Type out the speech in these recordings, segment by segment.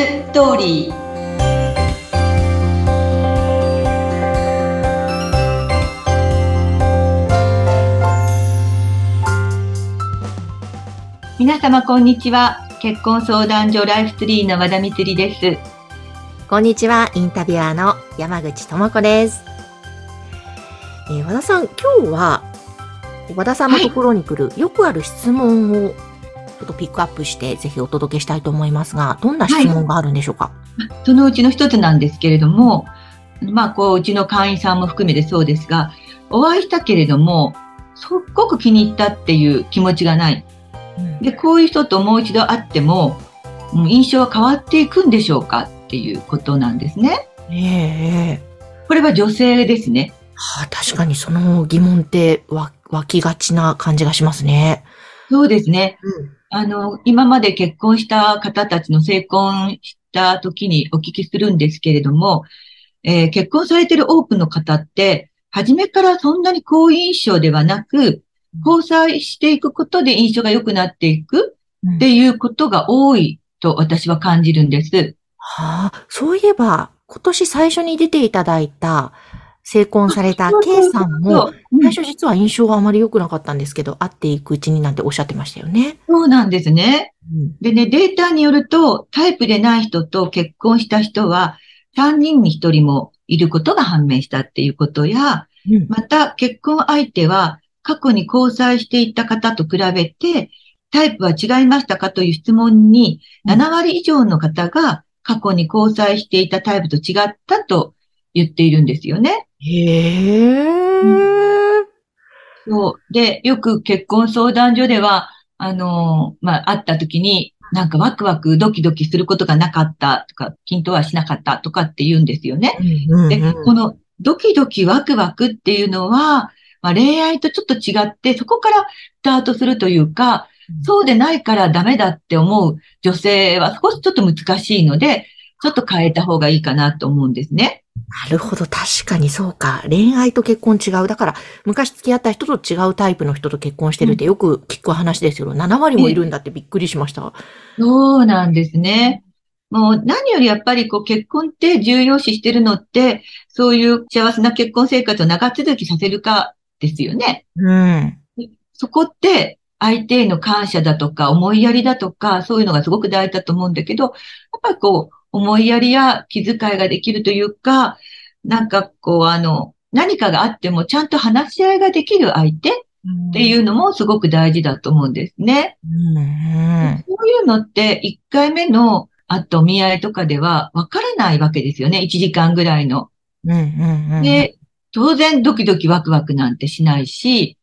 ストーリー皆様こんにちは結婚相談所ライフツリーの和田光ですこんにちはインタビュアーの山口智子です、えー和田さん今日は和田さんのところに来る、よくある質問をちょっとピックアップしてぜひお届けしたいと思いますがどんな質問があるんでしょうか、そのうちの一つなんですけれども、まあ、こう、うちの会員さんも含めてそうですが、お会いしたけれども、すっごく気に入ったっていう気持ちがない。うんで、こういう人ともう一度会っても、うん印象は変わっていくんでしょうかっていうことなんですね。ええええこれは女性ですね。はあ、確かにその疑問ってわ湧きがちな感じがしますね。そうですね。うんあの、今まで結婚した方たちの成婚した時にお聞きするんですけれども、えー結婚されてる多くの方って、初めからそんなに好印象ではなく、交際していくことで印象が良くなっていくっていうことが多いと私は感じるんです。はあ、そういえば、今年最初に出ていただいた、成婚された K さんも、最初実は印象はあまり良くなかったんですけど、会っていくうちになんておっしゃってましたよね。そうなんですね。うんでね、データによると、タイプでない人と結婚した人は、3人に1人もいることが判明したっていうことや、うんまた結婚相手は過去に交際していた方と比べて、タイプは違いましたかという質問に、うん7割以上の方が過去に交際していたタイプと違ったと言っているんですよね。へえ。そう。で、よく結婚相談所では、あのーまあ、会った時に、なんかワクワクドキドキすることがなかったとか、均等はしなかったとかって言うんですよね。で、うんうんうんこのドキドキワクワクっていうのは、まあ、恋愛とちょっと違って、そこからスタートするというか、うんそうでないからダメだって思う女性は少しちょっと難しいので、ちょっと変えた方がいいかなと思うんですね。なるほど。確かにそうか。恋愛と結婚違う。だから、昔付き合った人と違うタイプの人と結婚してるってよく聞く話ですよ。7割もいるんだってびっくりしました。そうなんですね。もう何よりやっぱりこう結婚って重要視してるのって、そういう幸せな結婚生活を長続きさせるかですよね。うん。そこって相手への感謝だとか思いやりだとかそういうのがすごく大事だと思うんだけど、やっぱりこう思いやりや気遣いができるというか、なんかこうあの何かがあってもちゃんと話し合いができる相手っていうのもすごく大事だと思うんですね。うん。うん。そういうのって1回目のあと見合いとかではわからないわけですよね。1時間ぐらいの。うん。うん。うん、で、当然ドキドキワクワクなんてしないし、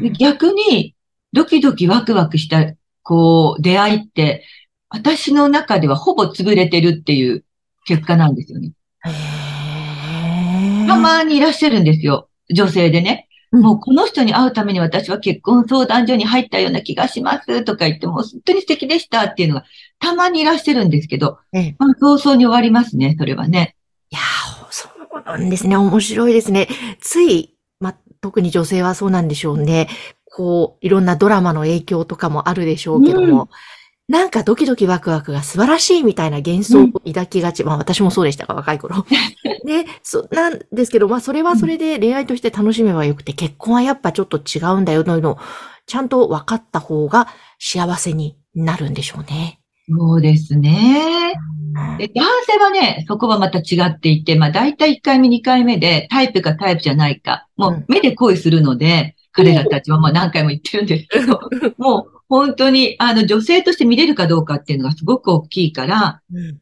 で逆にドキドキワクワクした、こう、出会いって、私の中ではほぼ潰れてるっていう結果なんですよね。たまにいらっしゃるんですよ。女性でね。うんもうこの人に会うために私は結婚相談所に入ったような気がしますとか言って、もう本当に素敵でしたっていうのがたまにいらっしゃるんですけど、ええまあ、早々に終わりますね、それはね。いやー、そうなんですね。面白いですね。つい、ま、特に女性はそうなんでしょうね。こう、いろんなドラマの影響とかもあるでしょうけども、なんかドキドキワクワクが素晴らしいみたいな幻想を抱きがち。まあ私もそうでしたが、若い頃。ね、そ、なんですけど、まあそれはそれで恋愛として楽しめばよくて、結婚はやっぱちょっと違うんだよというのを、ちゃんと分かった方が幸せになるんでしょうね。そうですね。で男性はね、そこはまた違っていて、まあ大体1回目、2回目でタイプかタイプじゃないか、もうんう目で恋するので、彼らたちはもう何回も言ってるんですけど、もう本当にあの女性として見れるかどうかっていうのがすごく大きいから、うん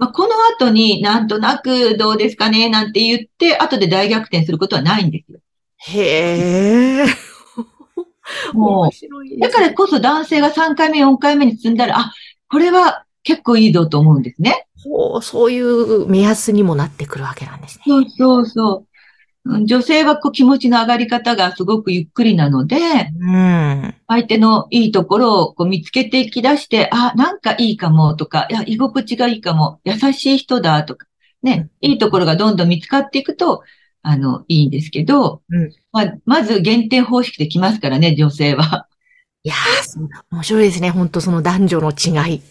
まあ、この後になんとなくどうですかねなんて言って、後で大逆転することはないんですよ。へえ。もう面白いですねだからこそ男性が3回目、4回目に積んだら、あ、これは結構いいぞと思うんですね。ほうそういう目安にもなってくるわけなんですね。そうそうそう。うん女性はこう気持ちの上がり方がすごくゆっくりなので、うん。相手のいいところをこう見つけていき出して、あ、なんかいいかもとか、いや、居心地がいいかも、優しい人だとか、ね、いいところがどんどん見つかっていくと、あの、いいんですけど、うんまあ、まず減点方式できますからね、女性は。いやー、面白いですね。本当その男女の違い。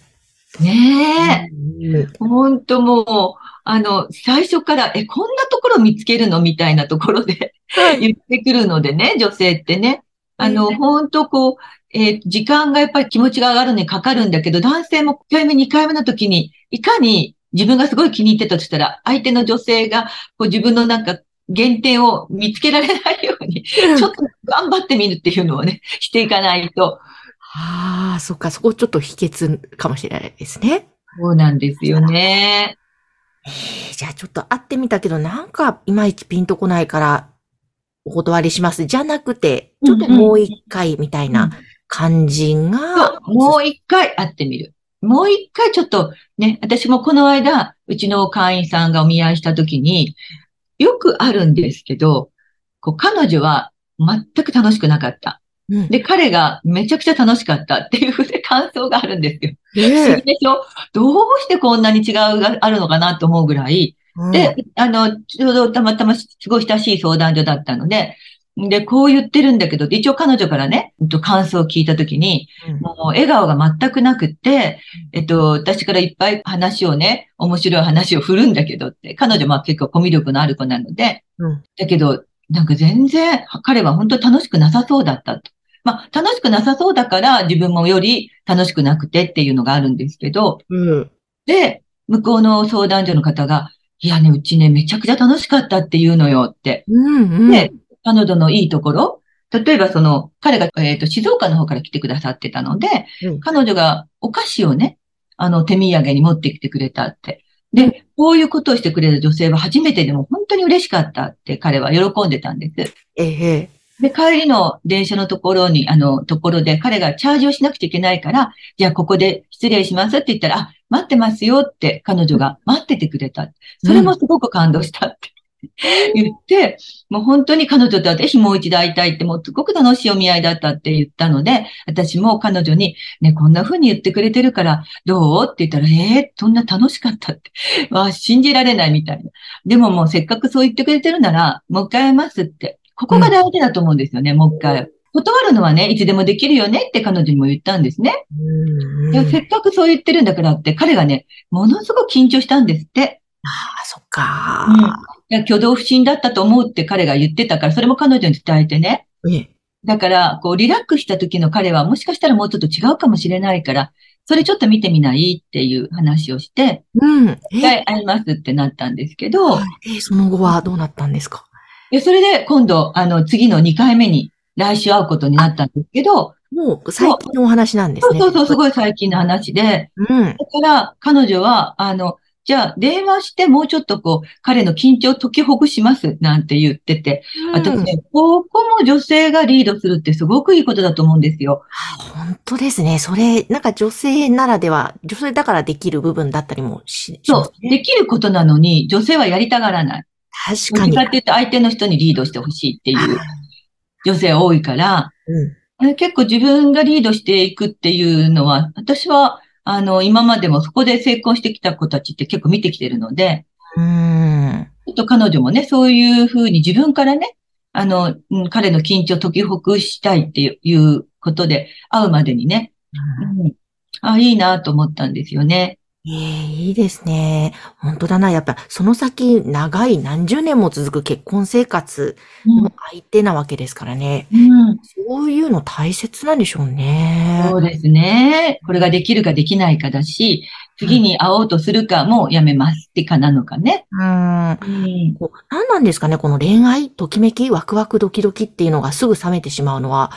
ねえ。うん本当もう、あの、最初から、え、こんなところ見つけるの？みたいなところではい。言ってくるのでね、女性ってね。あの、ね本当こう、えー時間がやっぱり気持ちが上がるのにかかるんだけど、男性も1回目、2回目の時に、いかに自分がすごい気に入ってたとしたら、相手の女性がこう自分のなんか原点を見つけられないように、ちょっと頑張ってみるっていうのをね、していかないと。ああ、そっか、そこちょっと秘訣かもしれないですね。そうなんですよね。えーじゃあちょっと会ってみたけど、なんかいまいちピンとこないから、お断りします。じゃなくて、ちょっともう一回みたいな感じそが、う、もう一回会ってみる。もう一回ちょっとね、私もこの間、うちの会員さんがお見合いした時に、よくあるんですけど、こう彼女は全く楽しくなかった。うん。で、彼がめちゃくちゃ楽しかったっていうふうで感想があるんですよ。え議でしょ？どうしてこんなに違いがあるのかなと思うぐらい、うん。で、あの、ちょうどたまたますごい親しい相談所だったので、で、こう言ってるんだけど、一応彼女からね、感想を聞いたときに、うん。もう笑顔が全くなくって、えっと、私からいっぱい話をね、面白い話を振るんだけどって、彼女は結構コミュ力のある子なので、うん。だけど、なんか全然、彼は本当に楽しくなさそうだったと。まあ、楽しくなさそうだから自分もより楽しくなくてっていうのがあるんですけど、うん。で、向こうの相談所の方が、いやね、うちね、めちゃくちゃ楽しかったって言うのよって。うん。うん。で、彼女のいいところ、例えばその、彼が、えっ、と、静岡の方から来てくださってたので、うん彼女がお菓子をね、あの、手土産に持ってきてくれたって。で、こういうことをしてくれる女性は初めてでも本当に嬉しかったって彼は喜んでたんです。ええ。で、帰りの電車のところに、あの、ところで彼がチャージをしなくちゃいけないから、じゃあここで失礼しますって言ったら、あ、待ってますよって彼女が待っててくれた。それもすごく感動したって言って、もう本当に彼女とぜひもう一度会いたいって、もうすごく楽しいお見合いだったって言ったので、私も彼女に、ね、こんな風に言ってくれてるから、どうって言ったら、えー、そんな楽しかったって。わ、信じられないみたいな。でももうせっかくそう言ってくれてるなら、もう一回会いますって。ここが大事だと思うんですよね、もう一回。断るのはね、いつでもできるよねって彼女にも言ったんですね。うん。でせっかくそう言ってるんだからって、彼がね、ものすごく緊張したんですって。ああ、そっか。いや挙動不審だったと思うって彼が言ってたから、それも彼女に伝えてね。ええ。だから、こう、リラックスした時の彼はもしかしたらもうちょっと違うかもしれないから、それちょっと見てみないっていう話をして、うん。え一回会いますってなったんですけど、ええその後はどうなったんですか？でそれで今度、あの、次の2回目に来週会うことになったんですけど、もう最近のお話なんですね。そうそうそう、すごい最近の話で、うん。だから彼女は、あの、じゃあ電話してもうちょっとこう、彼の緊張を解きほぐしますなんて言ってて、私ね、ここも女性がリードするってすごくいいことだと思うんですよ。本当ですね。それ、なんか女性ならでは、女性だからできる部分だったりもし、しそう。できることなのに、女性はやりたがらない。確かにどっちか。っていうと相手の人にリードしてほしいっていう女性多いから、うん。え結構自分がリードしていくっていうのは、私は、あの、今までもそこで成功してきた子たちって結構見てきてるので、うーん。ちょっと彼女もね、そういうふうに自分からね、あの、うん彼の緊張を解きほぐしたいっていうことで、会うまでにね、うん、あ、いいなと思ったんですよね。ええいいですね。本当だな。やっぱ、その先、長い何十年も続く結婚生活の相手なわけですからね。うん、そういうの大切なんでしょうね。そうですね。これができるかできないかだし、次に会おうとするかもやめますってかなのかね。うん。うん、こう何なんですかねこの恋愛、ときめき、ワクワク、ドキドキっていうのがすぐ冷めてしまうのは、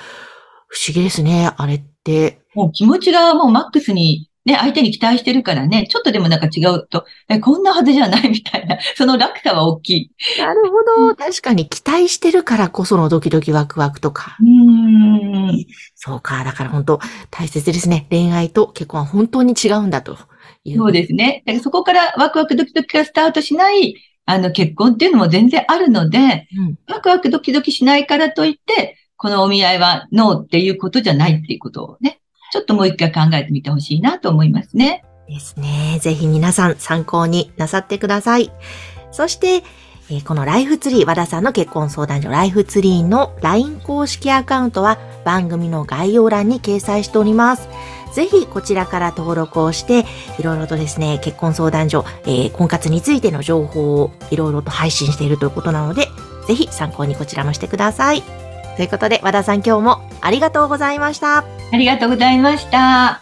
不思議ですね。あれって。もう気持ちがもうマックスにね、相手に期待してるからね、ちょっとでもなんか違うと、え、こんなはずじゃないみたいな、その落差は大きい。なるほど。確かに期待してるからこそのドキドキワクワクとか。うーん。そうか。だから本当大切ですね。恋愛と結婚は本当に違うんだという。そうですね。だからそこからワクワクドキドキがスタートしない、あの結婚っていうのも全然あるので、うん。ワクワクドキドキしないからといって、このお見合いはノーっていうことじゃないっていうことをね、ちょっともう一回考えてみてほしいなと思いますね。ですね。ぜひ皆さん参考になさってください。そして、えー、このライフツリー、和田さんの結婚相談所ライフツリーの LINE 公式アカウントは番組の概要欄に掲載しております。ぜひこちらから登録をして、いろいろとですね、結婚相談所、えー、婚活についての情報をいろいろと配信しているということなので、ぜひ参考にこちらもしてください。ということで、和田さん今日もありがとうございました。ありがとうございました。